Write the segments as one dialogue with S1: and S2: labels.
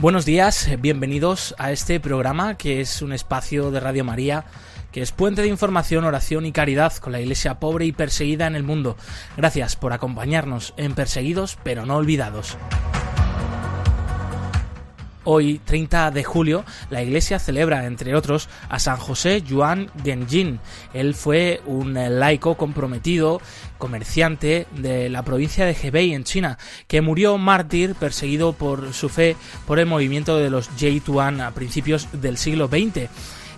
S1: Buenos días, bienvenidos a este programa que es un espacio de Radio María que es puente de información, oración y caridad con la iglesia pobre y perseguida en el mundo. Gracias por acompañarnos en Perseguidos pero no olvidados. Hoy, 30 de julio, la iglesia celebra, entre otros, a San José Yuan Genjin. Él fue un laico comprometido, comerciante de la provincia de Hebei en China, que murió mártir perseguido por su fe por el movimiento de los Tuan a principios del siglo XX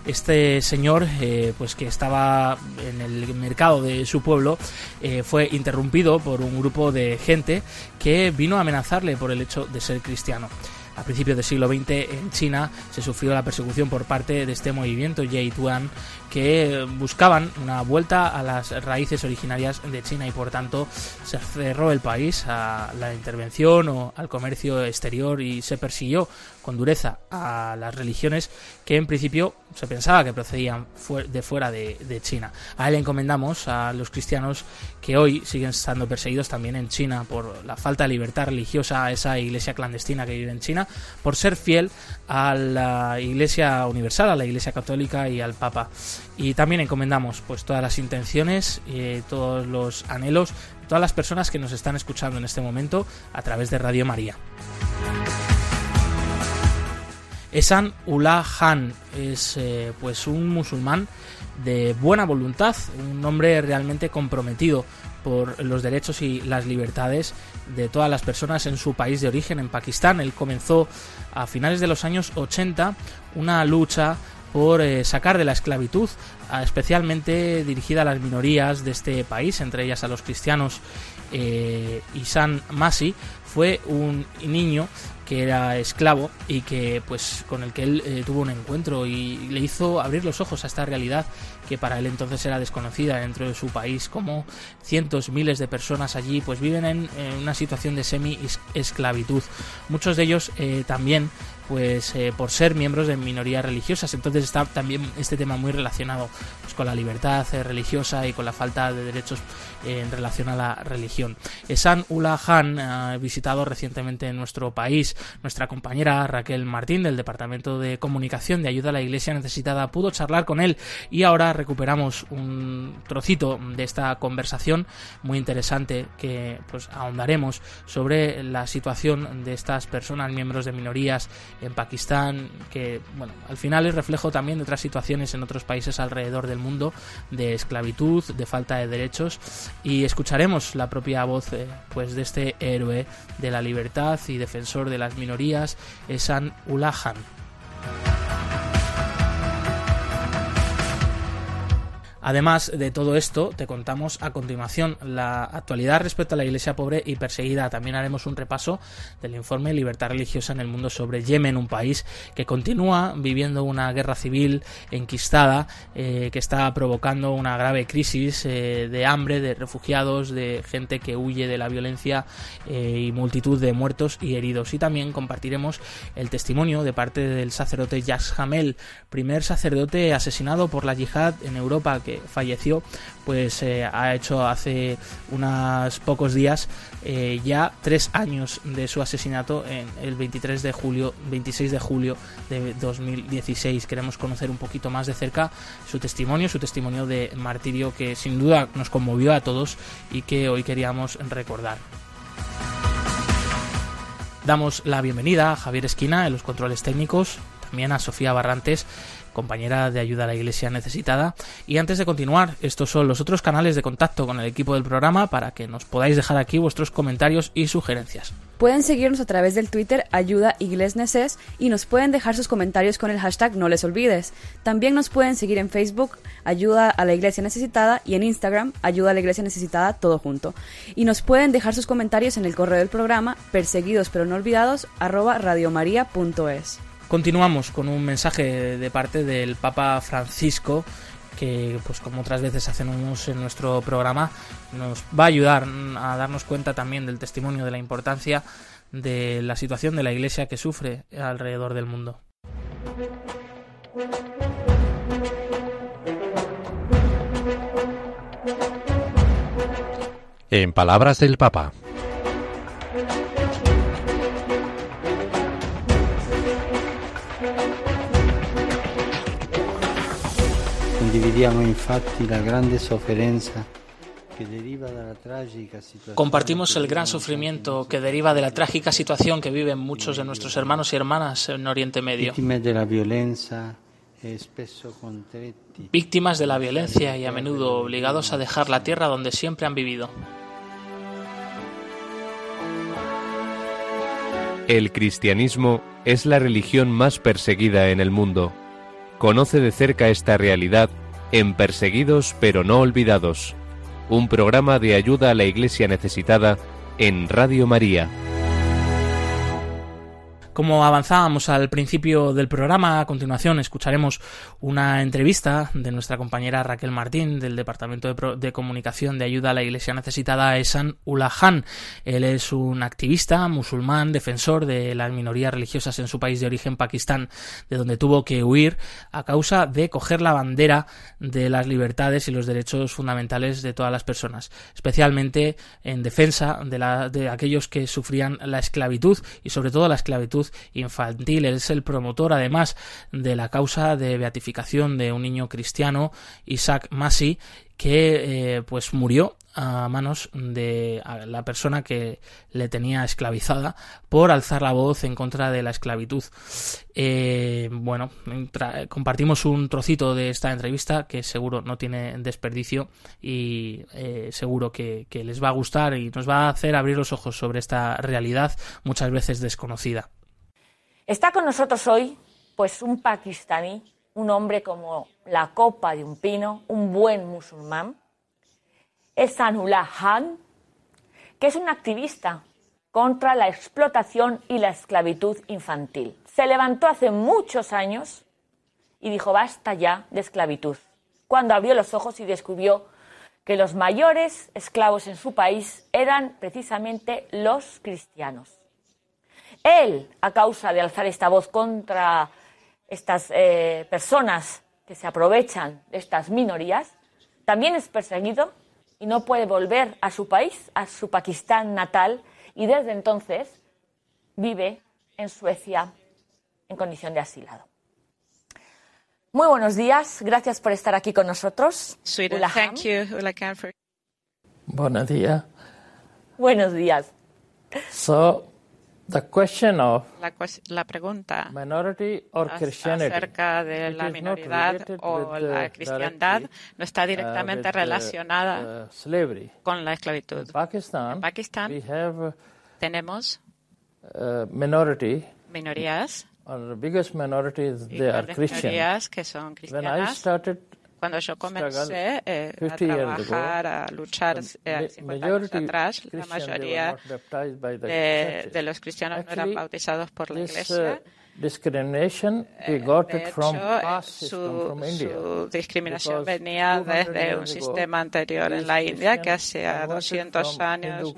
S1: este señor, eh, pues que estaba en el mercado de su pueblo, eh, fue interrumpido por un grupo de gente que vino a amenazarle por el hecho de ser cristiano. A principios del siglo XX en China se sufrió la persecución por parte de este movimiento Tuan que buscaban una vuelta a las raíces originarias de China y por tanto se cerró el país a la intervención o al comercio exterior y se persiguió con dureza a las religiones que en principio se pensaba que procedían de fuera de, China. A él encomendamos a los cristianos que hoy siguen estando perseguidos también en China por la falta de libertad religiosa a esa iglesia clandestina que vive en China, por ser fiel a la iglesia universal, a la iglesia católica y al Papa. Y también encomendamos pues todas las intenciones, y todos los anhelos, todas las personas que nos están escuchando en este momento a través de Radio María. Esan Ullah Han es eh, pues un musulmán de buena voluntad, un hombre realmente comprometido por los derechos y las libertades de todas las personas en su país de origen, en Pakistán. Él comenzó a finales de los años 80 una lucha por eh, sacar de la esclavitud, especialmente dirigida a las minorías de este país, entre ellas a los cristianos. Eh, Isan Masi fue un niño que era esclavo y que pues con el que él eh, tuvo un encuentro y le hizo abrir los ojos a esta realidad que para él entonces era desconocida dentro de su país como cientos miles de personas allí pues viven en, una situación de semi esclavitud muchos de ellos eh, también pues eh, por ser miembros de minorías religiosas. Entonces está también este tema muy relacionado pues, con la libertad eh, religiosa y con la falta de derechos en relación a la religión. San Ula Han ha visitado recientemente en nuestro país. Nuestra compañera Raquel Martín del Departamento de Comunicación de Ayuda a la Iglesia Necesitada pudo charlar con él y ahora recuperamos un trocito de esta conversación muy interesante que pues ahondaremos sobre la situación de estas personas miembros de minorías en Pakistán, que bueno, al final es reflejo también de otras situaciones en otros países alrededor del mundo de esclavitud, de falta de derechos y escucharemos la propia voz eh, pues de este héroe de la libertad y defensor de las minorías, Esan Ulahan. Además de todo esto, te contamos a continuación la actualidad respecto a la iglesia pobre y perseguida. También haremos un repaso del informe Libertad Religiosa en el Mundo sobre Yemen, un país que continúa viviendo una guerra civil enquistada, eh, que está provocando una grave crisis eh, de hambre, de refugiados, de gente que huye de la violencia eh, y multitud de muertos y heridos. Y también compartiremos el testimonio de parte del sacerdote Yash Hamel, primer sacerdote asesinado por la yihad en Europa, que falleció, pues eh, ha hecho hace unos pocos días eh, ya tres años de su asesinato en el 23 de julio, 26 de julio de 2016. Queremos conocer un poquito más de cerca su testimonio, su testimonio de martirio que sin duda nos conmovió a todos y que hoy queríamos recordar. Damos la bienvenida a Javier Esquina en los controles técnicos, también a Sofía Barrantes compañera de ayuda a la iglesia necesitada. Y antes de continuar, estos son los otros canales de contacto con el equipo del programa para que nos podáis dejar aquí vuestros comentarios y sugerencias.
S2: Pueden seguirnos a través del Twitter Ayuda Iglesneses y nos pueden dejar sus comentarios con el hashtag No les olvides. También nos pueden seguir en Facebook Ayuda a la Iglesia Necesitada y en Instagram Ayuda a la Iglesia Necesitada todo junto. Y nos pueden dejar sus comentarios en el correo del programa perseguidos pero no olvidados arroba radiomaria.es.
S1: Continuamos con un mensaje de parte del Papa Francisco que pues como otras veces hacemos en nuestro programa nos va a ayudar a darnos cuenta también del testimonio de la importancia de la situación de la iglesia que sufre alrededor del mundo.
S3: En palabras del Papa.
S1: Compartimos el gran sofrimiento que deriva de la trágica situación que viven muchos de nuestros hermanos y hermanas en Oriente Medio. Víctimas de la violencia y a menudo obligados a dejar la tierra donde siempre han vivido.
S3: El cristianismo es la religión más perseguida en el mundo. Conoce de cerca esta realidad en Perseguidos pero no olvidados, un programa de ayuda a la Iglesia necesitada en Radio María.
S1: Como avanzábamos al principio del programa, a continuación escucharemos una entrevista de nuestra compañera Raquel Martín del Departamento de, Comunicación de Ayuda a la Iglesia Necesitada Esan Ulahan. Él es un activista musulmán, defensor de las minorías religiosas en su país de origen, Pakistán, de donde tuvo que huir a causa de coger la bandera de las libertades y los derechos fundamentales de todas las personas, especialmente en defensa de, la, de aquellos que sufrían la esclavitud y sobre todo la esclavitud infantil. es el promotor, además, de la causa de beatificación de un niño cristiano, Isaac Masi, que eh, pues murió a manos de la persona que le tenía esclavizada por alzar la voz en contra de la esclavitud. Eh, bueno, compartimos un trocito de esta entrevista que seguro no tiene desperdicio y eh, seguro que les va a gustar y nos va a hacer abrir los ojos sobre esta realidad muchas veces desconocida.
S4: Está con nosotros hoy pues un pakistaní, un hombre como la copa de un pino, un buen musulmán. Es Sanullah Khan, que es un activista contra la explotación y la esclavitud infantil. Se levantó hace muchos años y dijo basta ya de esclavitud, cuando abrió los ojos y descubrió que los mayores esclavos en su país eran precisamente los cristianos. Él, a causa de alzar esta voz contra estas eh, personas que se aprovechan de estas minorías, también es perseguido y no puede volver a su país, a su Pakistán natal, y desde entonces vive en Suecia en condición de asilado. Muy buenos días, gracias por estar aquí con nosotros.
S5: Thank you,
S6: Buenos días.
S4: Buenos días.
S6: So, The question of
S5: la, la pregunta
S6: minority or Christianity,
S5: acerca de la minoridad o la cristiandad no está uh, directamente uh, relacionada
S6: uh,
S5: con la esclavitud.
S6: Pakistan,
S5: en Pakistán
S6: we have,
S5: tenemos
S6: minority,
S5: minorías
S6: or the biggest minorities they are Christian.
S5: que son cristianas.
S6: When I started
S5: cuando yo comencé eh, a trabajar, a luchar eh, 50 años atrás, la mayoría de, de, los cristianos no eran bautizados por la Iglesia.
S6: discrimination we got
S5: de
S6: it from
S5: hecho,
S6: past
S5: su,
S6: from India.
S5: su discriminación venía desde un sistema anterior en la India que hacía 200 años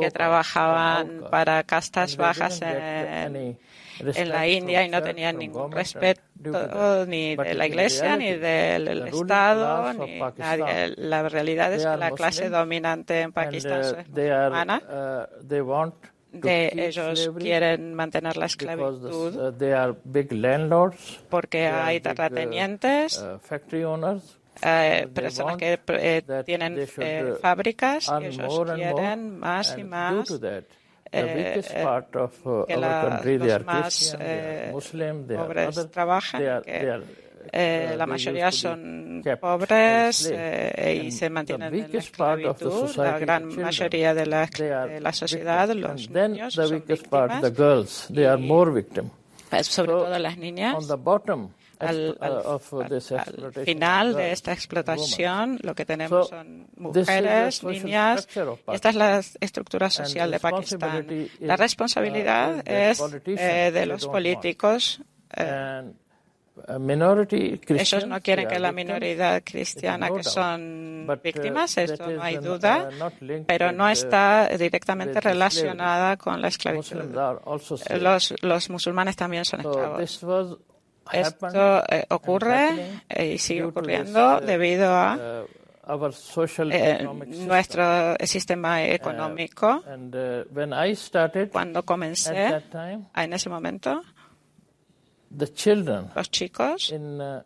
S5: que trabajaban para castas bajas en, en la India y no tenían ningún respeto ni de la Iglesia, ni del Estado, ni nadie. La realidad es que la clase dominante en Pakistán es musulmana. De ellos quieren mantener la esclavitud porque hay terratenientes, eh, personas que eh, tienen eh, fábricas y ellos quieren más y más eh, uh, que la, los más eh, pobres trabajan, que eh, la mayoría son pobres eh, y se mantienen en la esclavitud. La gran mayoría de la, de la sociedad, los niños, son víctimas. Y, sobre todo las niñas al, al, final de esta explotación lo que tenemos son mujeres, niñas. Esta es la estructura social de Pakistán. La responsabilidad es eh, de los políticos ellos no quieren que la minoría cristiana que son uh, víctimas, esto no hay duda, uh, pero no está directamente relacionada con la esclavitud. Los, los musulmanes también son esclavos. Esto eh, ocurre eh, y sigue ocurriendo debido a uh, eh, nuestro sistema económico. Cuando comencé, en ese momento, los chicos uh,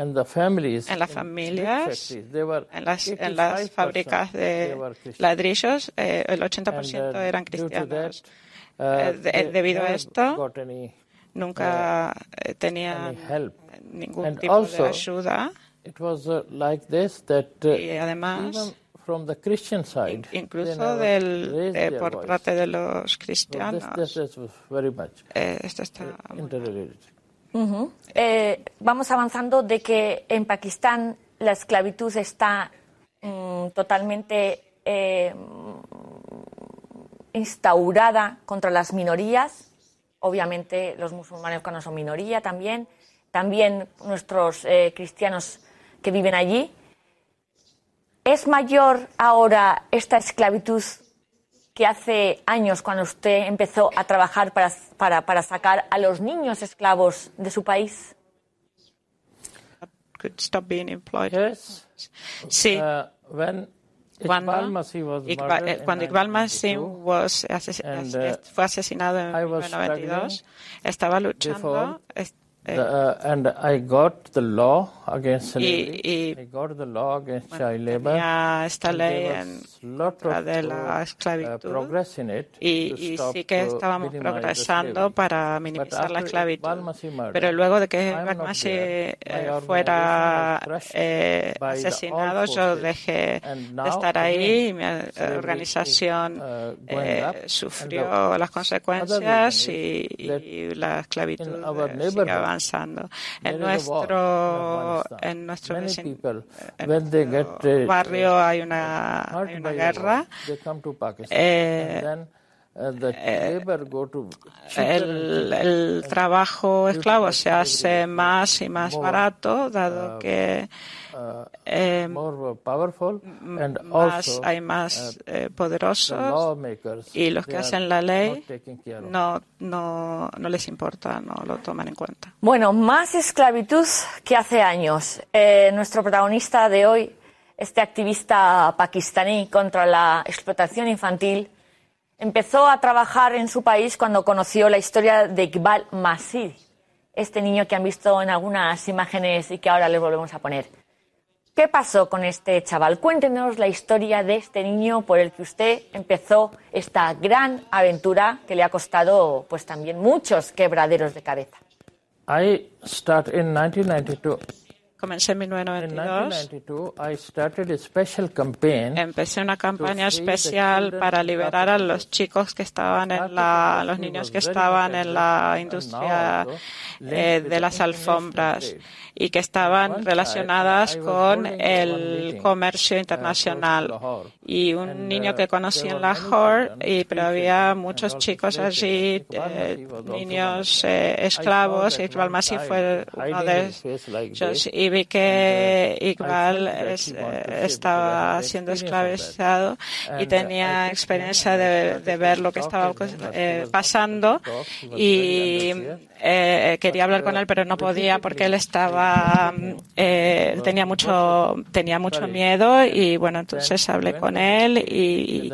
S5: en las familias, en las, en las fábricas de ladrillos, eh, el 80% uh, eran cristianos. Uh, eh, debido a esto, nunca eh, tenían ningún tipo de ayuda. y además, incluso del, por parte de los cristianos, esto está muy
S4: eh, vamos avanzando de que en Pakistán la esclavitud está mm, totalmente eh, instaurada contra las minorías. Obviamente los musulmanes cuando son minoría también. También nuestros eh, cristianos que viven allí. ¿Es mayor ahora esta esclavitud que hace años, cuando usted empezó a trabajar para, para, para sacar a los niños esclavos de su país?
S5: Sí. Uh, cuando, Iqbal, eh, cuando Iqbal Masih was asesin uh, fue asesinado en 1992, estaba luchando,
S6: The, and I got the law against slavery. Y, y I got the law against bueno, child labor.
S5: esta ley en contra de la uh, esclavitud. Y, y sí que estábamos progresando para minimizar la esclavitud. Pero luego de que Bakmashi eh, fuera eh, asesinado, yo dejé de estar ahí y mi organización uh, eh, sufrió las consecuencias y, y la esclavitud sigue avanzando. En nuestro, en nuestro, en barrio hay una, hay una guerra. Eh, el, el, trabajo esclavo se hace más y más barato, dado que eh, más, hay más uh, eh, poderosos y los que hacen la ley no, no, no les importa, no lo toman en cuenta.
S4: Bueno, más esclavitud que hace años. Eh, nuestro protagonista de hoy, este activista pakistaní contra la explotación infantil, empezó a trabajar en su país cuando conoció la historia de Iqbal Masih, este niño que han visto en algunas imágenes y que ahora les volvemos a poner. ¿Qué pasó con este chaval? Cuéntenos la historia de este niño por el que usted empezó esta gran aventura que le ha costado pues también muchos quebraderos de cabeza.
S6: I start in 1992.
S5: Comencé en 1992. Empecé una campaña especial para liberar a los chicos que estaban en la, los niños que estaban en la industria eh, de las alfombras y que estaban relacionadas con el comercio internacional. Y un niño que conocí en Lahore, y, pero había muchos chicos allí, eh, niños eh, esclavos, y Iqbal Masih fue uno de ellos. Y vi que Iqbal estaba siendo esclavizado y tenía experiencia de, de ver lo que estaba pasando y eh, quería hablar con él, pero no podía porque él estaba, eh, tenía mucho, tenía mucho miedo y bueno, entonces hablé con él y,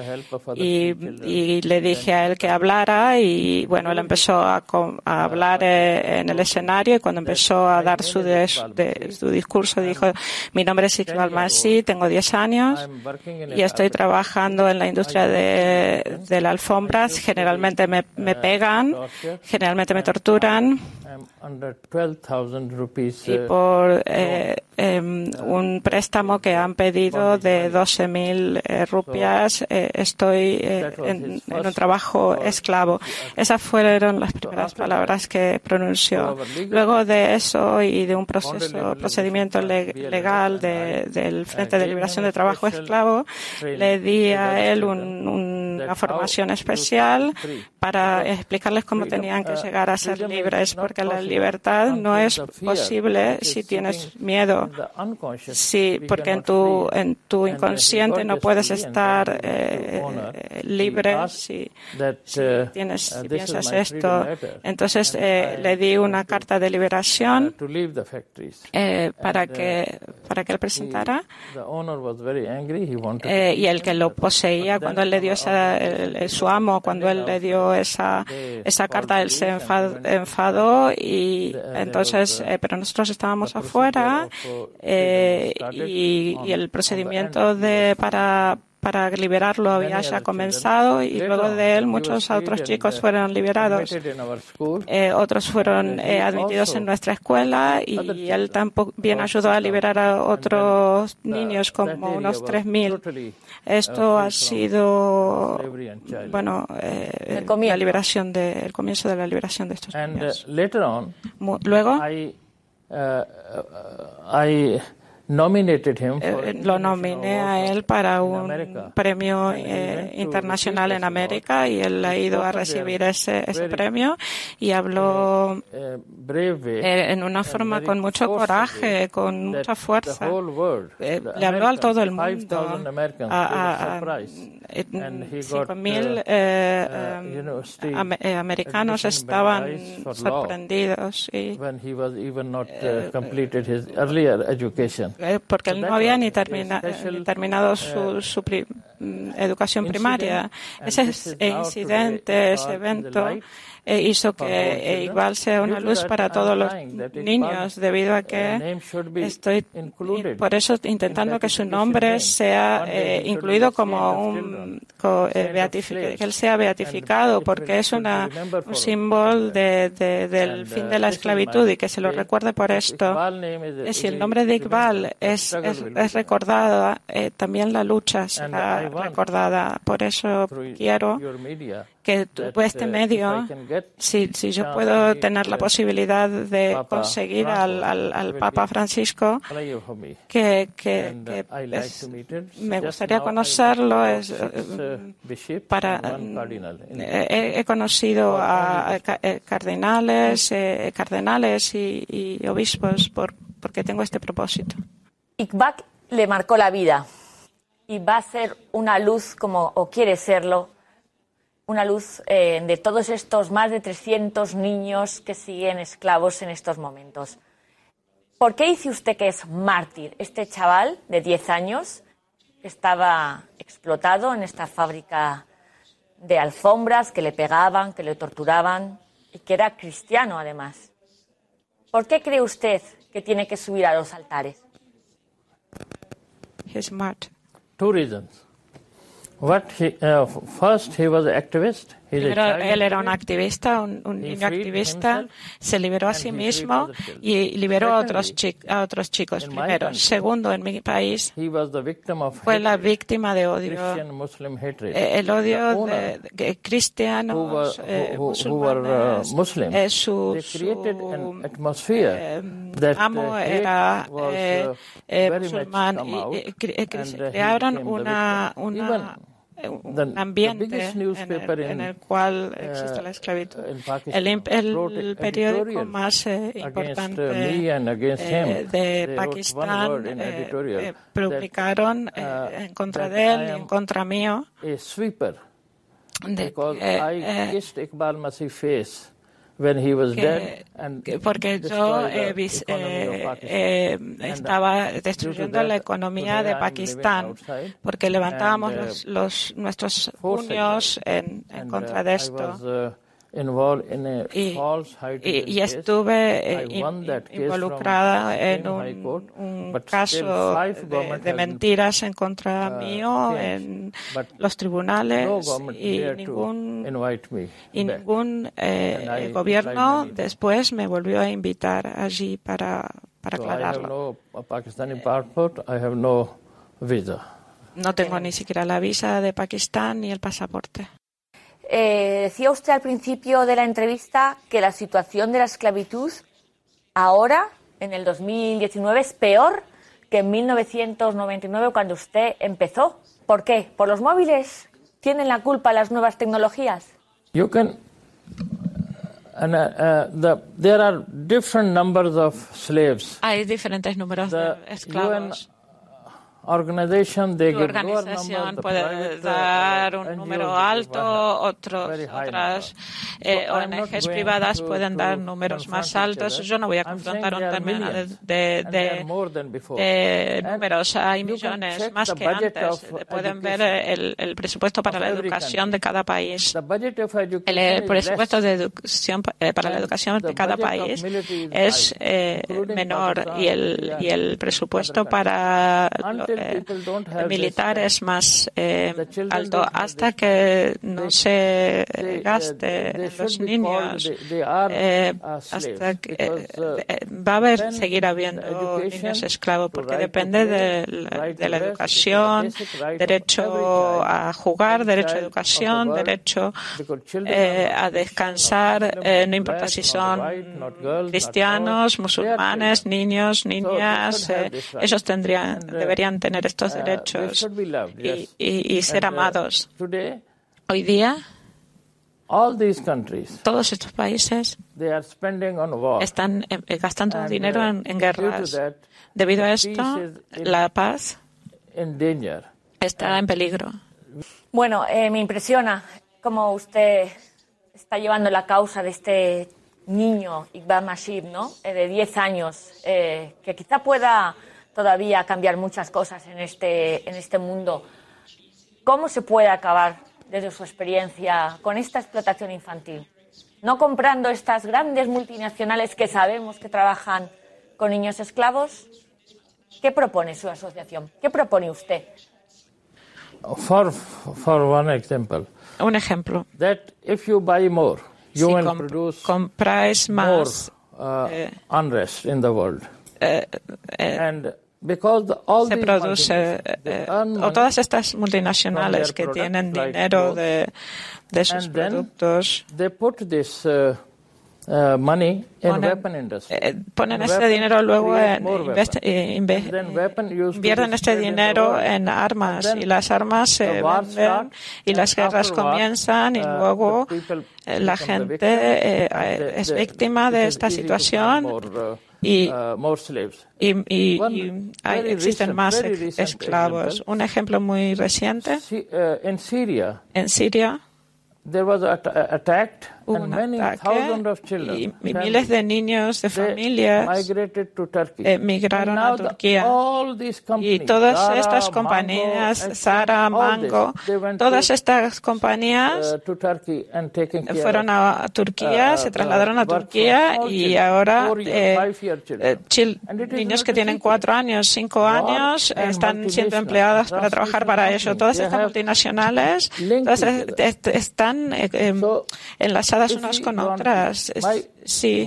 S5: y, le dije a él que hablara y bueno, él empezó a, a hablar eh, en el escenario y cuando empezó a dar su, su discurso dijo, mi nombre es Iqbal Masi, tengo 10 años y estoy trabajando en la industria de, de la alfombra, generalmente me, me pegan, generalmente me torturan y
S6: uh,
S5: por eh, em, un préstamo que han pedido de 12.000 eh, rupias eh, estoy en, un trabajo esclavo. Esas fueron las primeras palabras que pronunció. Luego de eso y de un proceso, procedimiento legal del Frente de Liberación de Trabajo Esclavo, le di a él una formación especial para explicarles cómo tenían que llegar a ser libres, porque la libertad no es posible si tienes miedo, sí, porque en tu, en tu inconsciente no puedes estar eh, libre si, tienes, piensas esto. Entonces le di una carta de liberación para, que, para que él presentara. y el que lo poseía, cuando él le dio esa, su amo, cuando él le dio esa, esa carta, él se enfadó, y entonces, eh, pero nosotros estábamos afuera eh, y, y, el procedimiento de para para liberarlo había ya comenzado y luego de él muchos otros chicos fueron liberados. Eh, otros fueron eh, admitidos en nuestra escuela y él también ayudó a liberar a otros niños, como unos 3.000. Esto ha sido, bueno, eh, la liberación de, el comienzo de la liberación de estos niños. Luego, eh, lo nominé a él para un premio eh, internacional en América y él ha ido a recibir ese, ese premio y habló eh, en una forma con mucho coraje, con mucha fuerza. le habló a todo el mundo, a, a, mil americanos estaban sorprendidos y, eh, porque él no había ni, terminado su, su mm, educación primaria. Ese incidente, ese evento, e hizo que igual sea una luz para todos los niños, debido a que estoy por eso intentando que su nombre sea eh, incluido como un eh, que él sea beatificado, porque es una, un símbolo de, del fin de la esclavitud y que se lo recuerde por esto. Si el nombre de Iqbal es, es, recordado, eh, también la lucha será recordada. Por eso quiero que este uh, medio, si, si yo puedo tener la posibilidad de conseguir al, al, Papa Francisco, que, que, uh, me gustaría conocerlo, es, uh, para, he, conocido a, cardenales, eh, cardenales y, y obispos por, porque tengo este propósito.
S4: Iqbal le marcó la vida y va a ser una luz como, o quiere serlo, una luz eh, de todos estos más de 300 niños que siguen esclavos en estos momentos. ¿Por qué dice usted que es mártir este chaval de 10 años que estaba explotado en esta fábrica de alfombras, que le pegaban, que le torturaban y que era cristiano además? ¿Por qué cree usted que tiene que subir a los altares?
S6: two reasons. What he, uh, first he was an activist
S5: Primero, él era un activista, un, niño activista, se liberó a sí mismo y liberó a otros, a otros chicos. Primero. Segundo, en mi país, fue la víctima de odio, eh, el odio de, cristianos, eh, musulmanes. Eh, su, amo era musulmán y crearon una, una un ambiente en el, cual existe la esclavitud. El, periódico más eh, importante eh, de Pakistán eh, publicaron en contra de él y en contra mío. De, porque yo eh, eh, estaba destruyendo la economía de Pakistán, porque levantábamos uh, los, los, nuestros puños en, en contra de uh, esto. Y, estuve eh, involucrada en un, caso de, mentiras en contra uh, mío en los tribunales y ningún, y ningún eh, gobierno después me volvió a invitar allí para, para aclararlo. No tengo ni siquiera la visa de Pakistán ni el pasaporte.
S4: Eh, decía usted al principio de la entrevista que la situación de la esclavitud ahora, en el 2019, es peor que en 1999 cuando usted empezó. ¿Por qué? ¿Por los móviles? ¿Tienen la culpa las nuevas tecnologías?
S6: You can, And, uh, uh, the, there are different numbers of slaves.
S5: Hay diferentes números the de esclavos. Tu organización puede dar un número alto, otros, otras eh, ONGs privadas pueden dar números más altos. Yo no voy a confrontar un término de, de, de, números. Hay millones más que antes. Pueden ver el, el presupuesto para la educación de cada país. El presupuesto de educación eh, para la educación de cada país es eh, menor y el, y el presupuesto para eh, militar es más eh, alto hasta que no se gaste los niños, eh, hasta que va a haber, seguir habiendo niños esclavos porque depende de la, educación, derecho a jugar, derecho a educación, derecho a descansar, no importa si son cristianos, musulmanes, niños, niñas, ellos tendrían, deberían tener estos uh, derechos y, ser uh, amados. Hoy día, todos estos países están eh, gastando uh, dinero en, guerras. Debido a esto, la paz está en peligro.
S4: Bueno, eh, me impresiona cómo usted está llevando la causa de este niño, Iqbal Mashib, ¿no? Eh, de 10 años, que quizá pueda todavía cambiar muchas cosas en este, en este mundo. ¿Cómo se puede acabar, desde su experiencia, con esta explotación infantil? No comprando estas grandes multinacionales que sabemos que trabajan con niños esclavos. ¿Qué propone su asociación? ¿Qué propone usted?
S6: For, for one example,
S5: Un ejemplo.
S6: That if you buy more, you
S5: si will produce compráis más
S6: more, uh, eh, unrest in the world.
S5: Eh, eh, and se produce, eh, o todas estas multinacionales que tienen dinero de, de sus productos,
S6: Uh, in ponen.
S5: Eh, este dinero luego en invierten este dinero en armas y las armas se venden y las guerras comienzan y uh, luego eh, la gente eh, es víctima de esta situación y, y, y, y hay, existen más esclavos. Un ejemplo muy reciente.
S6: Uh, en Siria,
S5: en Siria.
S6: There was attacked
S5: un ataque y miles de niños de familias emigraron a Turquía. Y todas estas compañías, Zara, Mango, todas estas compañías fueron a Turquía, uh, se trasladaron a Turquía y ahora eh, eh niños que tienen cuatro años, cinco años, están siendo empleadas para trabajar para eso. Todas estas multinacionales están eh, em, enlazadas unas con otras. Sí.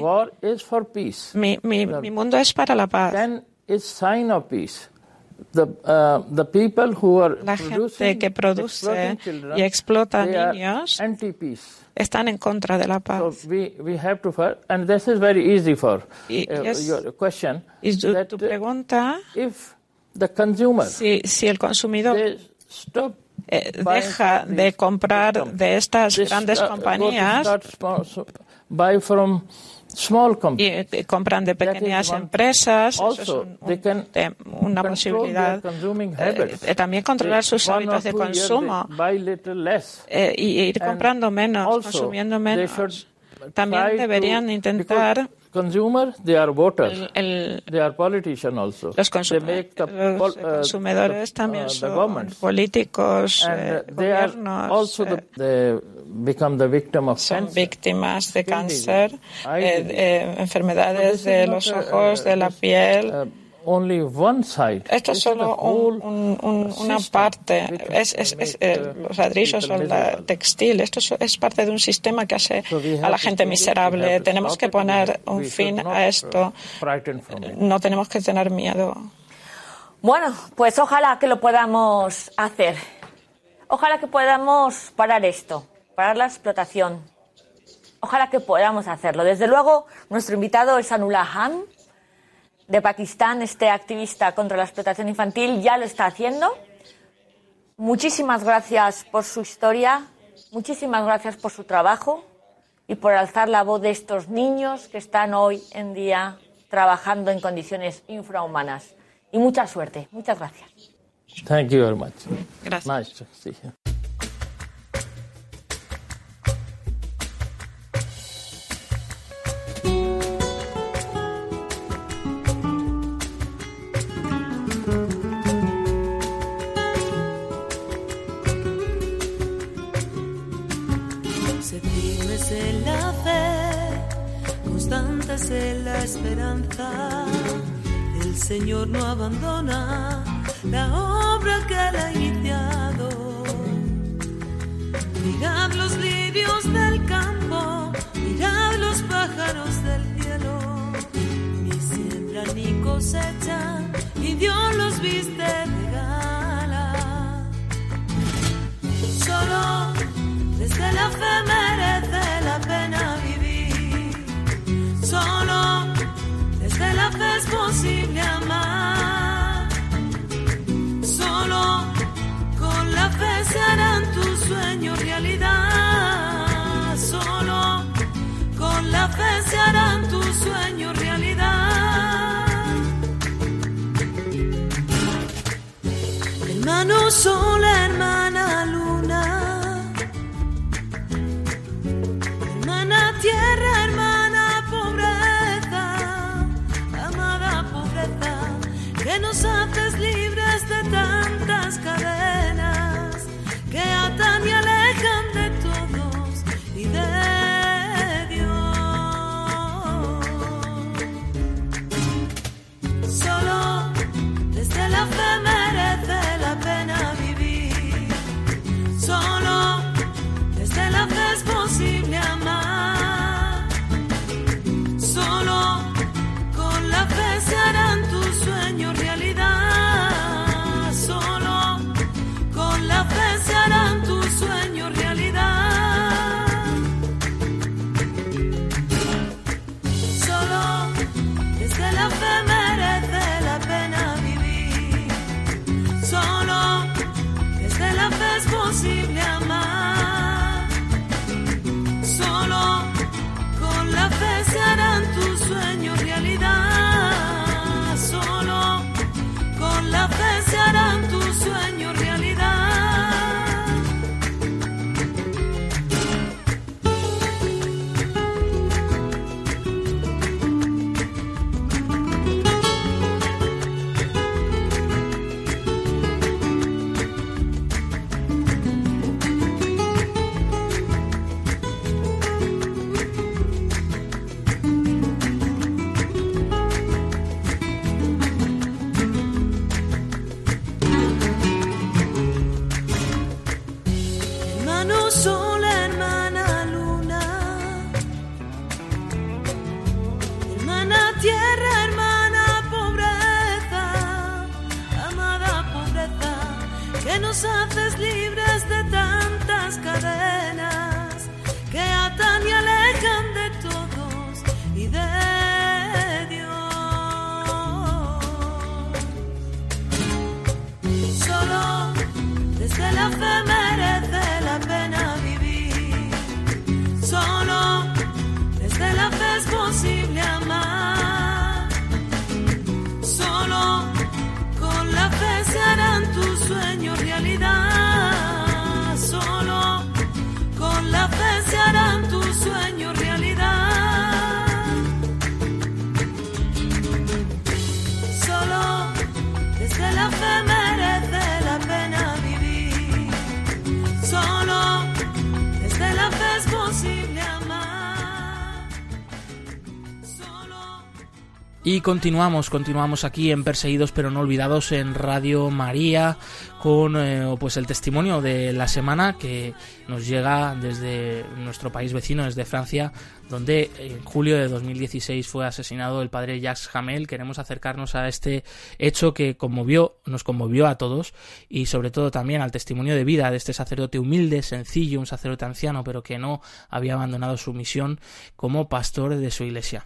S5: Mi, mi, mi mundo es para la paz. la gente que produce y explota niños están en contra de la paz. y, tu, pregunta, si, si el consumidor deja de comprar de estas grandes uh, compañías y eh, compran de pequeñas empresas, eso es una posibilidad. Eh, también controlar sus hábitos de consumo. y ir comprando menos, consumiendo menos. También deberían intentar
S6: Consumers, they are voters. El, they are politicians also.
S5: Los, consum the, los uh, consumidores también uh, son políticos, eh,
S6: they
S5: gobiernos.
S6: Are also the, eh, become the victim of
S5: son víctimas de cáncer, eh, eh, enfermedades de los ojos, de la piel. Uh, esto es solo una parte, es, es, eh, los ladrillos o el textil. Esto es, parte de un sistema que hace a la gente miserable. Tenemos que poner un fin a esto. No tenemos que tener miedo.
S4: Bueno, pues ojalá que lo podamos hacer. Ojalá que podamos parar esto, parar la explotación. Ojalá que podamos hacerlo. Desde luego, nuestro invitado es Anullah Han de Pakistán, este activista contra la explotación infantil, ya lo está haciendo. Muchísimas gracias por su historia, muchísimas gracias por su trabajo y por alzar la voz de estos niños que están hoy en día trabajando en condiciones infrahumanas. Y mucha suerte. Muchas gracias.
S6: Thank you very much.
S5: Gracias.
S7: esperanza. Abandona la obra que ha iniciado. Mirad los lirios del campo, mirad los pájaros del cielo. Ni siembran ni cosechan, y Dios los viste de gala. Solo desde la fe merece la pena vivir. Solo de la fe es posible se harán tus sueños realidad. Solo con la fe se harán tus sueños realidad. Hermano sol, Y
S1: continuamos, continuamos aquí en Perseguidos pero no olvidados en Radio María con eh, pues el testimonio de la semana que nos llega desde nuestro país vecino, desde Francia, donde en julio de 2016 fue asesinado el padre Jacques Hamel. Queremos acercarnos a este hecho que conmovió, nos conmovió a todos y sobre todo también al testimonio de vida de este sacerdote humilde, sencillo, un sacerdote anciano, pero que no había abandonado su misión como pastor de su iglesia.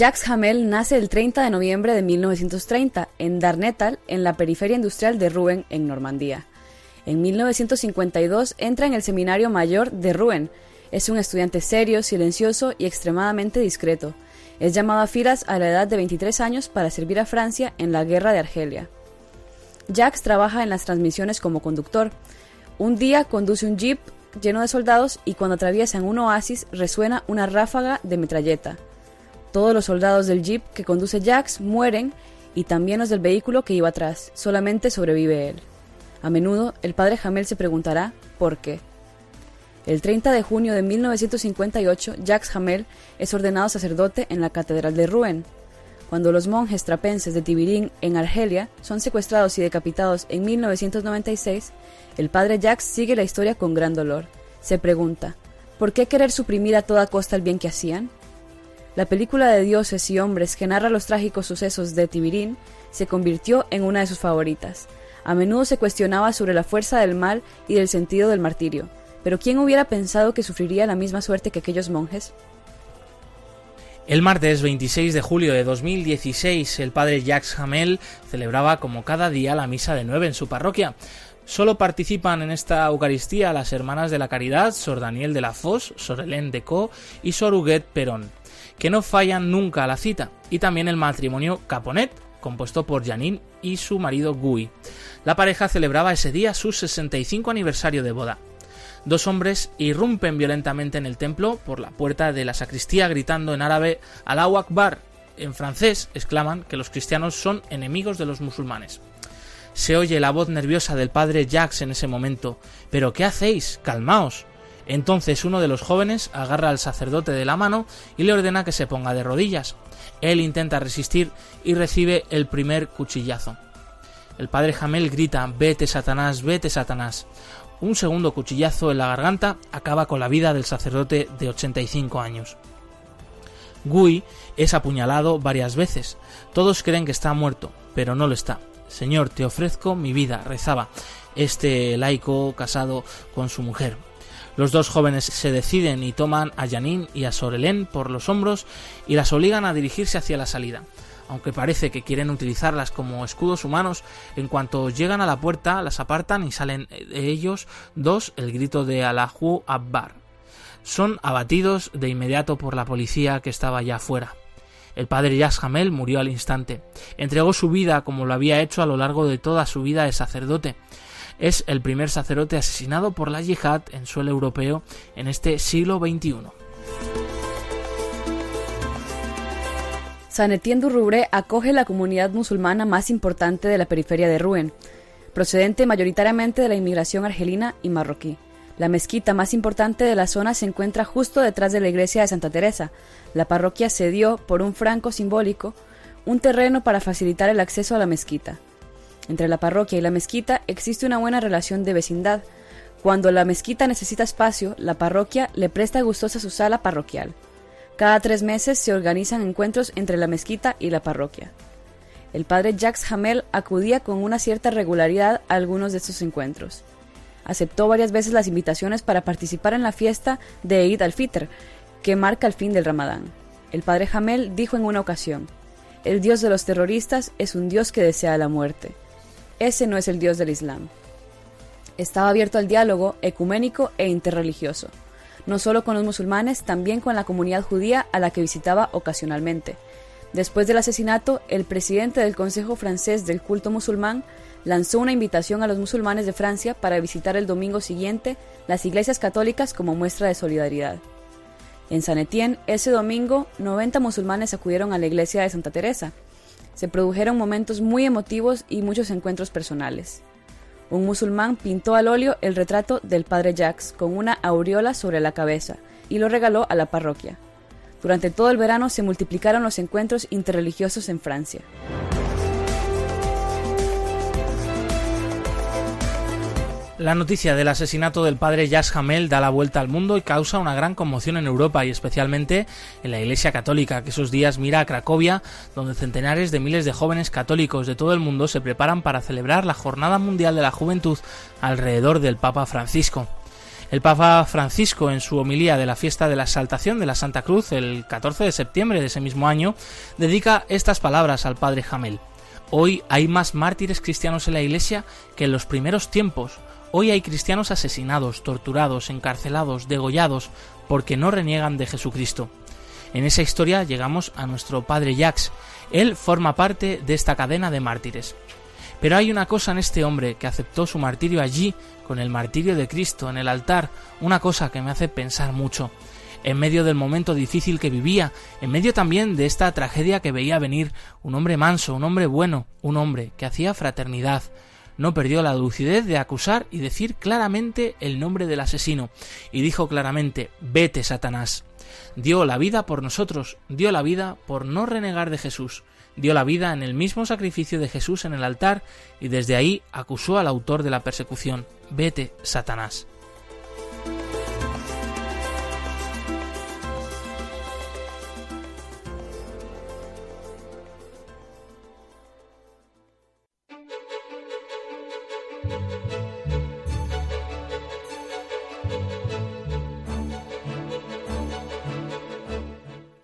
S2: Jacques Hamel nace el 30 de noviembre de 1930 en Darnetal, en la periferia industrial de Rouen, en Normandía. En 1952 entra en el Seminario Mayor de Rouen. Es un estudiante serio, silencioso y extremadamente discreto. Es llamado a filas a la edad de 23 años para servir a Francia en la Guerra de Argelia. Jacques trabaja en las transmisiones como conductor. Un día conduce un jeep lleno de soldados y cuando atraviesan un oasis resuena una ráfaga de metralleta. Todos los soldados del jeep que conduce Jax mueren y también los del vehículo que iba atrás. Solamente sobrevive él. A menudo el padre Jamel se preguntará por qué. El 30 de junio de 1958, Jacques Hamel es ordenado sacerdote en la Catedral de Rouen. Cuando los monjes trapenses de Tibirín, en Argelia, son secuestrados y decapitados en 1996, el padre Jacques sigue la historia con gran dolor. Se pregunta, ¿por qué querer suprimir a toda costa el bien que hacían? La película de dioses y hombres que narra los trágicos sucesos de Tibirín se convirtió en una de sus favoritas. A menudo se cuestionaba sobre la fuerza del mal y del sentido del martirio, pero ¿quién hubiera pensado que sufriría la misma suerte que aquellos monjes?
S1: El martes 26 de julio de 2016, el padre Jacques Hamel celebraba como cada día la misa de nueve en su parroquia. Solo participan en esta Eucaristía las hermanas de la Caridad, Sor Daniel de la Foz, Sor Hélène de Co y Sor Huguet Perón que no fallan nunca a la cita, y también el matrimonio Caponet, compuesto por Janine y su marido Gui. La pareja celebraba ese día su 65 aniversario de boda. Dos hombres irrumpen violentamente en el templo por la puerta de la sacristía gritando en árabe Allahu Akbar. En francés exclaman que los cristianos son enemigos de los musulmanes. Se oye la voz nerviosa del padre Jacques en ese momento. ¿Pero qué hacéis? Calmaos. Entonces uno de los jóvenes agarra al sacerdote de la mano y le ordena que se ponga de rodillas. Él intenta resistir y recibe el primer cuchillazo. El padre Jamel grita Vete Satanás, vete Satanás. Un segundo cuchillazo en la garganta acaba con la vida del sacerdote de 85 años. Gui es apuñalado varias veces. Todos creen que está muerto, pero no lo está. Señor, te ofrezco mi vida, rezaba este laico casado con su mujer. Los dos jóvenes se deciden y toman a Janine y a Sorelén por los hombros y las obligan a dirigirse hacia la salida. Aunque parece que quieren utilizarlas como escudos humanos, en cuanto llegan a la puerta las apartan y salen de ellos dos el grito de Allahu Abbar. Son abatidos de inmediato por la policía que estaba ya afuera. El padre Yas Hamel murió al instante. Entregó su vida como lo había hecho a lo largo de toda su vida de sacerdote, es el primer sacerdote asesinado por la yihad en suelo europeo en este siglo XXI.
S2: San Etienne du acoge la comunidad musulmana más importante de la periferia de Rouen, procedente mayoritariamente de la inmigración argelina y marroquí. La mezquita más importante de la zona se encuentra justo detrás de la iglesia de Santa Teresa. La parroquia cedió, por un franco simbólico, un terreno para facilitar el acceso a la mezquita. Entre la parroquia y la mezquita existe una buena relación de vecindad. Cuando la mezquita necesita espacio, la parroquia le presta gustosa su sala parroquial. Cada tres meses se organizan encuentros entre la mezquita y la parroquia. El padre Jacques Hamel acudía con una cierta regularidad a algunos de estos encuentros. Aceptó varias veces las invitaciones para participar en la fiesta de Eid al-Fitr, que marca el fin del Ramadán. El padre Hamel dijo en una ocasión, El Dios de los terroristas es un Dios que desea la muerte. Ese no es el Dios del Islam. Estaba abierto al diálogo ecuménico e interreligioso, no solo con los musulmanes, también con la comunidad judía a la que visitaba ocasionalmente. Después del asesinato, el presidente del Consejo francés del culto musulmán lanzó una invitación a los musulmanes de Francia para visitar el domingo siguiente las iglesias católicas como muestra de solidaridad. En San Etienne, ese domingo, 90 musulmanes acudieron a la iglesia de Santa Teresa, se produjeron momentos muy emotivos y muchos encuentros personales. Un musulmán pintó al óleo el retrato del padre Jacques con una aureola sobre la cabeza y lo regaló a la parroquia. Durante todo el verano se multiplicaron los encuentros interreligiosos en Francia.
S1: La noticia del asesinato del padre Jas Hamel da la vuelta al mundo y causa una gran conmoción en Europa y especialmente en la Iglesia Católica, que esos días mira a Cracovia, donde centenares de miles de jóvenes católicos de todo el mundo se preparan para celebrar la Jornada Mundial de la Juventud alrededor del Papa Francisco. El Papa Francisco, en su homilía de la fiesta de la exaltación de la Santa Cruz, el 14 de septiembre de ese mismo año, dedica estas palabras al Padre Jamel. Hoy hay más mártires cristianos en la Iglesia que en los primeros tiempos. Hoy hay cristianos asesinados, torturados, encarcelados, degollados, porque no reniegan de Jesucristo. En esa historia llegamos a nuestro Padre Jacques. Él forma parte de esta cadena de mártires. Pero hay una cosa en este hombre que aceptó su martirio allí, con el martirio de Cristo, en el altar, una cosa que me hace pensar mucho. En medio del momento difícil que vivía, en medio también de esta tragedia que veía venir, un hombre manso, un hombre bueno, un hombre que hacía fraternidad, no perdió la lucidez de acusar y decir claramente el nombre del asesino, y dijo claramente Vete, Satanás. Dio la vida por nosotros, dio la vida por no renegar de Jesús dio la vida en el mismo sacrificio de Jesús en el altar y desde ahí acusó al autor de la persecución, vete, Satanás.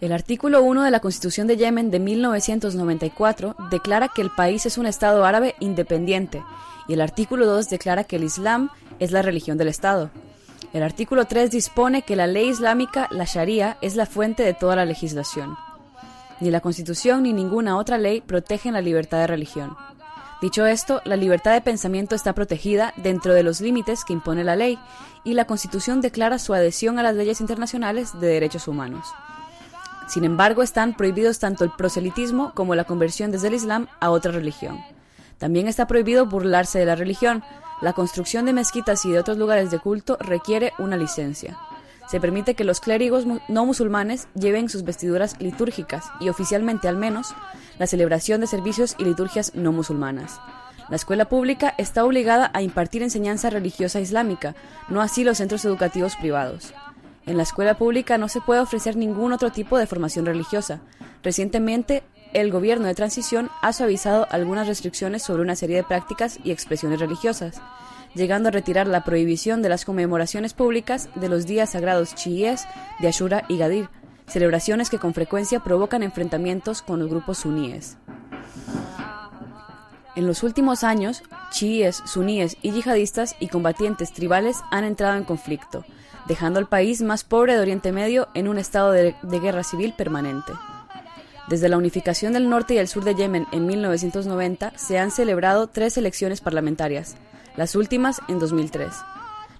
S2: El artículo 1 de la Constitución de Yemen de 1994 declara que el país es un Estado árabe independiente y el artículo 2 declara que el Islam es la religión del Estado. El artículo 3 dispone que la ley islámica, la Sharia, es la fuente de toda la legislación. Ni la Constitución ni ninguna otra ley protegen la libertad de religión. Dicho esto, la libertad de pensamiento está protegida dentro de los límites que impone la ley y la Constitución declara su adhesión a las leyes internacionales de derechos humanos. Sin embargo, están prohibidos tanto el proselitismo como la conversión desde el Islam a otra religión. También está prohibido burlarse de la religión. La construcción de mezquitas y de otros lugares de culto requiere una licencia. Se permite que los clérigos no musulmanes lleven sus vestiduras litúrgicas y oficialmente al menos la celebración de servicios y liturgias no musulmanas. La escuela pública está obligada a impartir enseñanza religiosa islámica, no así los centros educativos privados. En la escuela pública no se puede ofrecer ningún otro tipo de formación religiosa. Recientemente, el gobierno de transición ha suavizado algunas restricciones sobre una serie de prácticas y expresiones religiosas, llegando a retirar la prohibición de las conmemoraciones públicas de los días sagrados chiíes de Ashura y Gadir, celebraciones que con frecuencia provocan enfrentamientos con los grupos suníes. En los últimos años, chiíes, suníes y yihadistas y combatientes tribales han entrado en conflicto, dejando al país más pobre de Oriente Medio en un estado de, guerra civil permanente. Desde la unificación del norte y el sur de Yemen en 1990 se han celebrado tres elecciones parlamentarias, las últimas en 2003.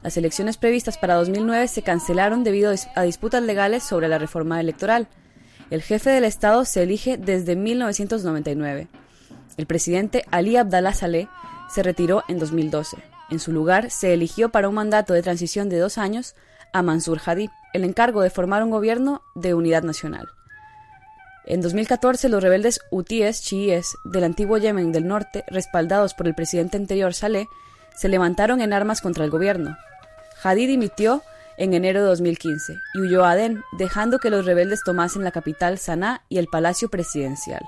S2: Las elecciones previstas para 2009 se cancelaron debido a disputas legales sobre la reforma electoral. El jefe del Estado se elige desde 1999. El presidente Ali Abdallah Saleh se retiró en 2012. En su lugar se eligió para un mandato de transición de dos años a Mansur Hadi el encargo de formar un gobierno de unidad nacional. En 2014, los rebeldes hutíes chiíes del antiguo Yemen del norte, respaldados por el presidente anterior Saleh, se levantaron en armas contra el gobierno. Hadi dimitió en enero de 2015 y huyó a Adén, dejando que los rebeldes tomasen la capital Sanaa y el palacio presidencial.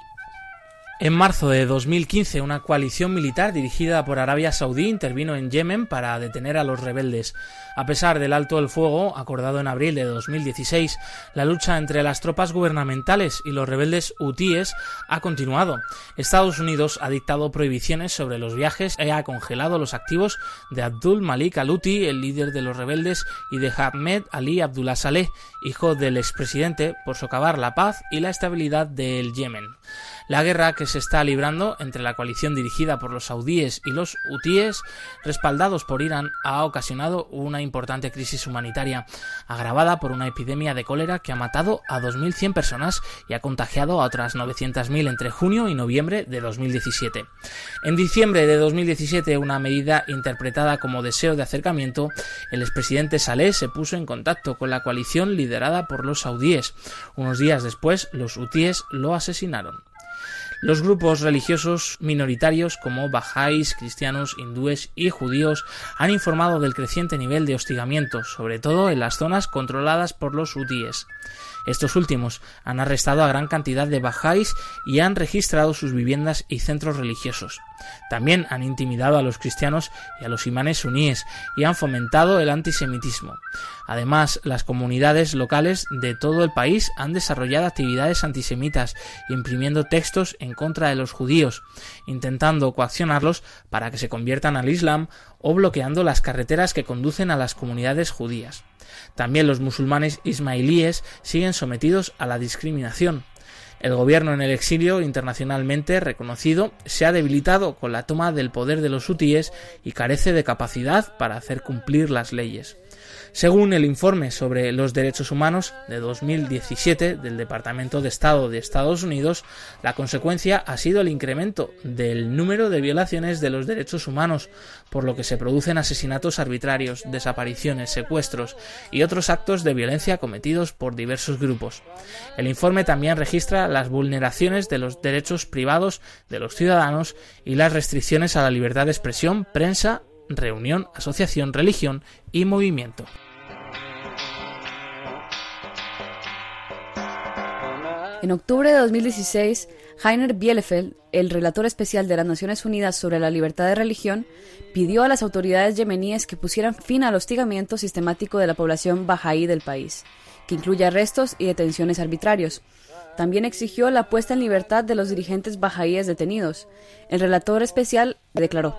S1: En marzo de 2015, una coalición militar dirigida por Arabia Saudí intervino en Yemen para detener a los rebeldes. A pesar del alto el fuego acordado en abril de 2016, la lucha entre las tropas gubernamentales y los rebeldes hutíes ha continuado. Estados Unidos ha dictado prohibiciones sobre los viajes y ha congelado los activos de Abdul Malik al-Houthi, el líder de los rebeldes, y de Ahmed Ali Abdullah Saleh, hijo del expresidente, por socavar la paz y la estabilidad del Yemen. La guerra que se está librando entre la coalición dirigida por los saudíes y los hutíes, respaldados por Irán, ha ocasionado una importante crisis humanitaria, agravada por una epidemia de cólera que ha matado a 2.100 personas y ha contagiado a otras 900.000 entre junio y noviembre de 2017. En diciembre de 2017, una medida interpretada como deseo de acercamiento, el expresidente Saleh se puso en contacto con la coalición liderada por los saudíes. Unos días después, los hutíes lo asesinaron. Los grupos religiosos minoritarios como bajáis, cristianos, hindúes y judíos han informado del creciente nivel de hostigamiento, sobre todo en las zonas controladas por los hutíes. Estos últimos han arrestado a gran cantidad de bajáis y han registrado sus viviendas y centros religiosos. También han intimidado a los cristianos y a los imanes suníes y han fomentado el antisemitismo. Además, las comunidades locales de todo el país han desarrollado actividades antisemitas, imprimiendo textos en contra de los judíos, intentando coaccionarlos para que se conviertan al Islam o bloqueando las carreteras que conducen a las comunidades judías. También los musulmanes ismailíes siguen sometidos a la discriminación. El gobierno en el exilio internacionalmente reconocido se ha debilitado con la toma del poder de los hutíes y carece de capacidad para hacer cumplir las leyes. Según el informe sobre los derechos humanos de 2017 del Departamento de Estado de Estados Unidos, la consecuencia ha sido el incremento del número de violaciones de los derechos humanos, por lo que se producen asesinatos arbitrarios, desapariciones, secuestros y otros actos de violencia cometidos por diversos grupos. El informe también registra las vulneraciones de los derechos privados de los ciudadanos y las restricciones a la libertad de expresión, prensa reunión, asociación, religión y movimiento.
S2: En octubre de 2016, Heiner Bielefeld, el relator especial de las Naciones Unidas sobre la libertad de religión, pidió a las autoridades yemeníes que pusieran fin al hostigamiento sistemático de la población bahaí del país, que incluye arrestos y detenciones arbitrarios. También exigió la puesta en libertad de los dirigentes bahaíes detenidos. El relator especial declaró,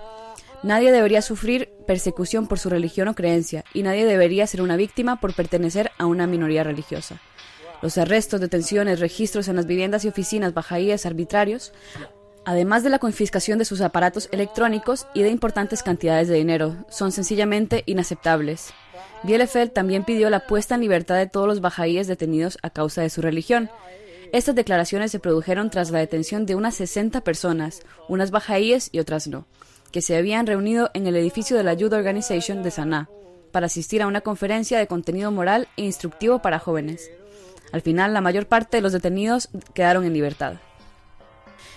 S2: Nadie debería sufrir persecución por su religión o creencia, y nadie debería ser una víctima por pertenecer a una minoría religiosa. Los arrestos, detenciones, registros en las viviendas y oficinas bajaíes arbitrarios, además de la confiscación de sus aparatos electrónicos y de importantes cantidades de dinero, son sencillamente inaceptables. Bielefeld también pidió la puesta en libertad de todos los bajaíes detenidos a causa de su religión. Estas declaraciones se produjeron tras la detención de unas 60 personas, unas bajaíes y otras no que se habían reunido en el edificio de la Youth Organization de Sanaa para asistir a una conferencia de contenido moral e instructivo para jóvenes. Al final, la mayor parte de los detenidos quedaron en libertad.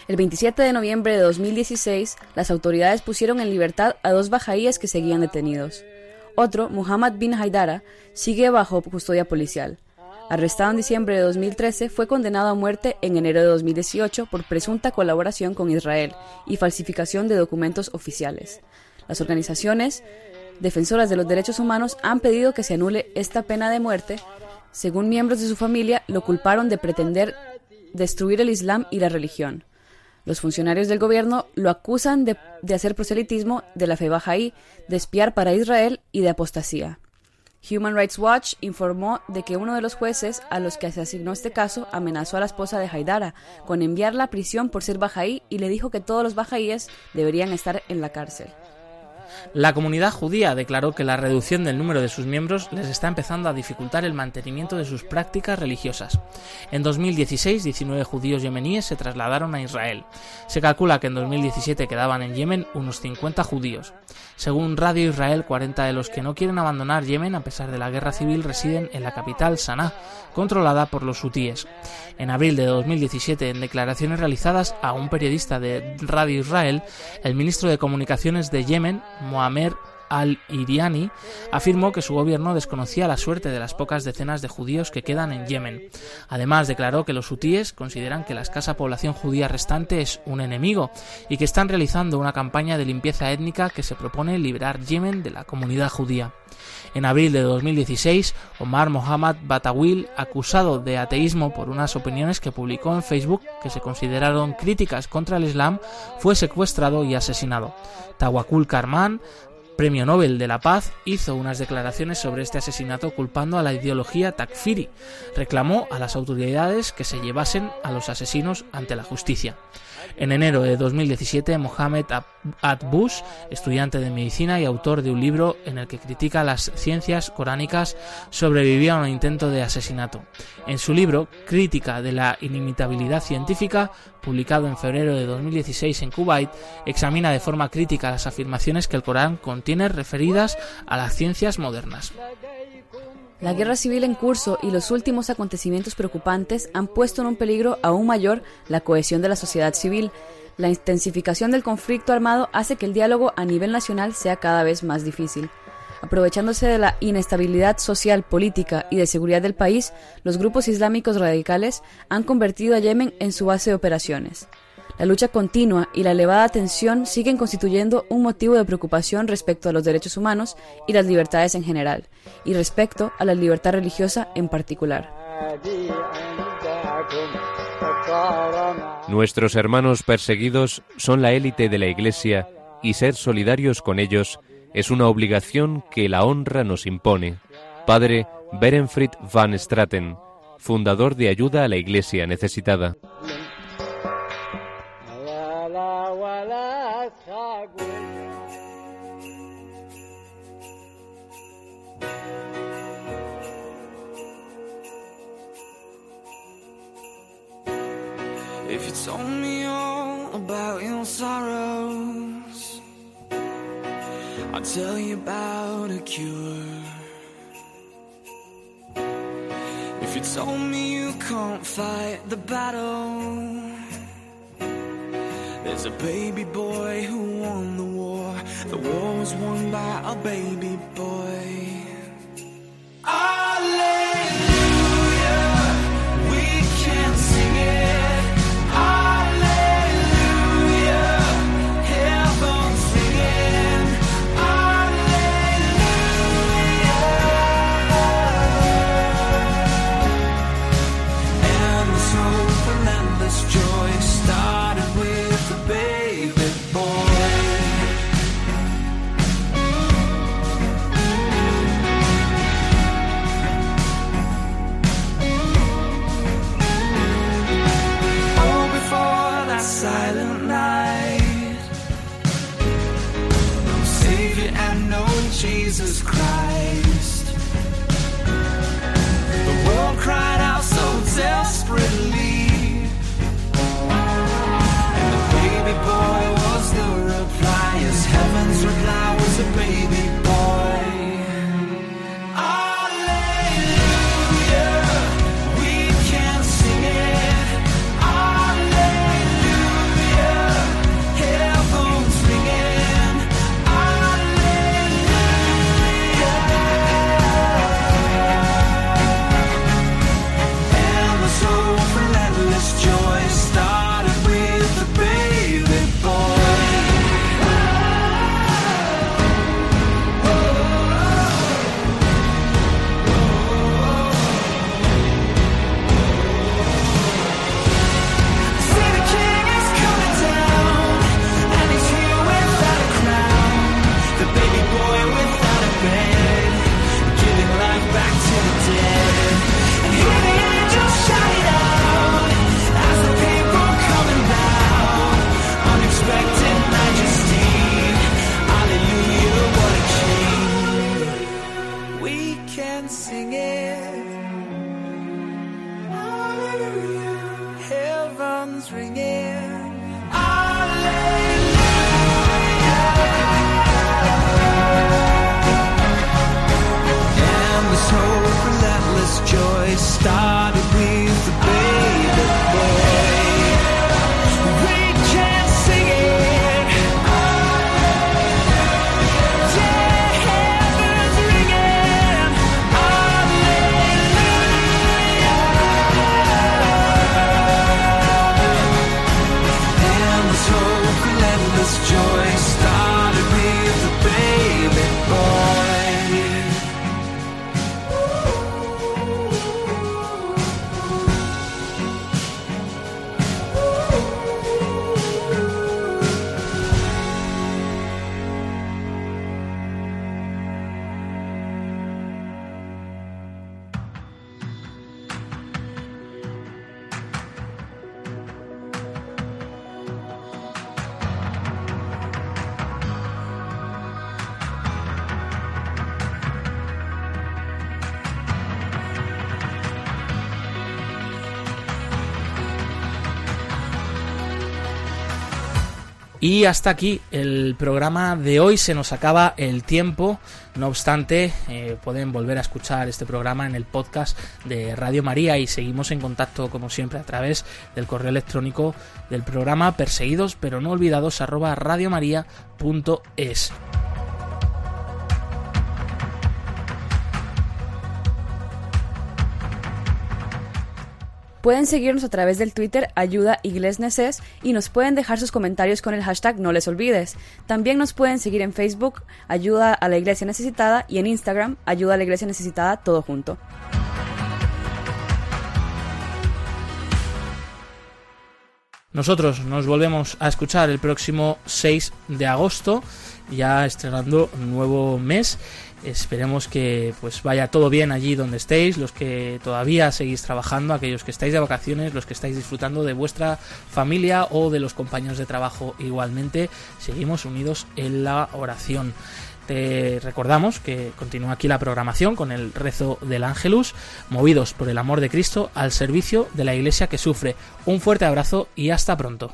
S2: El 27 de noviembre de 2016, las autoridades pusieron en libertad a dos bajaíes que seguían detenidos. Otro, Muhammad bin Haidara, sigue bajo custodia policial. Arrestado en diciembre de 2013, fue condenado a muerte en enero de 2018 por presunta colaboración con Israel y falsificación de documentos oficiales. Las organizaciones defensoras de los derechos humanos han pedido que se anule esta pena de muerte. Según miembros de su familia, lo culparon de pretender destruir el Islam y la religión. Los funcionarios del gobierno lo acusan de, hacer proselitismo de la fe bajaí, de espiar para Israel y de apostasía. Human Rights Watch informó de que uno de los jueces a los que se asignó este caso amenazó a la esposa de Haidara con enviarla a prisión por ser bajaí y le dijo que todos los bajaíes deberían estar en la cárcel.
S1: La comunidad judía declaró que la reducción del número de sus miembros les está empezando a dificultar el mantenimiento de sus prácticas religiosas. En 2016, 19 judíos yemeníes se trasladaron a Israel. Se calcula que en 2017 quedaban en Yemen unos 50 judíos. Según Radio Israel, 40 de los que no quieren abandonar Yemen a pesar de la guerra civil residen en la capital, Sanaa, controlada por los hutíes. En abril de 2017, en declaraciones realizadas a un periodista de Radio Israel, el ministro de Comunicaciones de Yemen, Mohamed al-Iriani afirmó que su gobierno desconocía la suerte de las pocas decenas de judíos que quedan en Yemen. Además, declaró que los hutíes consideran que la escasa población judía restante es un enemigo y que están realizando una campaña de limpieza étnica que se propone liberar Yemen de la comunidad judía. En abril de 2016, Omar Mohammad Batawil, acusado de ateísmo por unas opiniones que publicó en Facebook que se consideraron críticas contra el Islam, fue secuestrado y asesinado. Tawakul Karman, Premio Nobel de la Paz, hizo unas declaraciones sobre este asesinato culpando a la ideología takfiri. Reclamó a las autoridades que se llevasen a los asesinos ante la justicia. En enero de 2017, Mohamed Atbush, estudiante de medicina y autor de un libro en el que critica las ciencias coránicas, sobrevivió a un intento de asesinato. En su libro, Crítica de la inimitabilidad científica, publicado en febrero de 2016 en Kuwait, examina de forma crítica las afirmaciones que el Corán contiene referidas a las ciencias modernas.
S2: La guerra civil en curso y los últimos acontecimientos preocupantes han puesto en un peligro aún mayor la cohesión de la sociedad civil. La intensificación del conflicto armado hace que el diálogo a nivel nacional sea cada vez más difícil. Aprovechándose de la inestabilidad social, política y de seguridad del país, los grupos islámicos radicales han convertido a Yemen en su base de operaciones. La lucha continua y la elevada tensión siguen constituyendo un motivo de preocupación respecto a los derechos humanos y las libertades en general, y respecto a la libertad religiosa en particular.
S3: Nuestros hermanos perseguidos son la élite de la Iglesia y ser solidarios con ellos es una obligación que la honra nos impone. Padre Berenfried van Straten, fundador de Ayuda a la Iglesia Necesitada.
S8: If you told me all about your sorrows, I'll tell you about a cure. If you told me you can't fight the battle, there's a baby boy who won the war. The war was won by a baby boy. Alleluia,
S1: Y hasta aquí el programa de hoy. Se nos acaba el tiempo. No obstante, eh, pueden volver a escuchar este programa en el podcast de Radio María y seguimos en contacto, como siempre, a través del correo electrónico del programa perseguidos pero no olvidados arroba radiomaria.es.
S2: Pueden seguirnos a través del Twitter Ayuda Iglesneses y nos pueden dejar sus comentarios con el hashtag No les olvides. También nos pueden seguir en Facebook Ayuda a la Iglesia Necesitada y en Instagram Ayuda a la Iglesia Necesitada todo junto.
S1: Nosotros nos volvemos a escuchar el próximo 6 de agosto, ya estrenando un nuevo mes Esperemos que pues vaya todo bien allí donde estéis, los que todavía seguís trabajando, aquellos que estáis de vacaciones, los que estáis disfrutando de vuestra familia o de los compañeros de trabajo igualmente, seguimos unidos en la oración. Te recordamos que continúa aquí la programación con el rezo del Ángelus, movidos por el amor de Cristo al servicio de la Iglesia que sufre. Un fuerte abrazo y hasta pronto.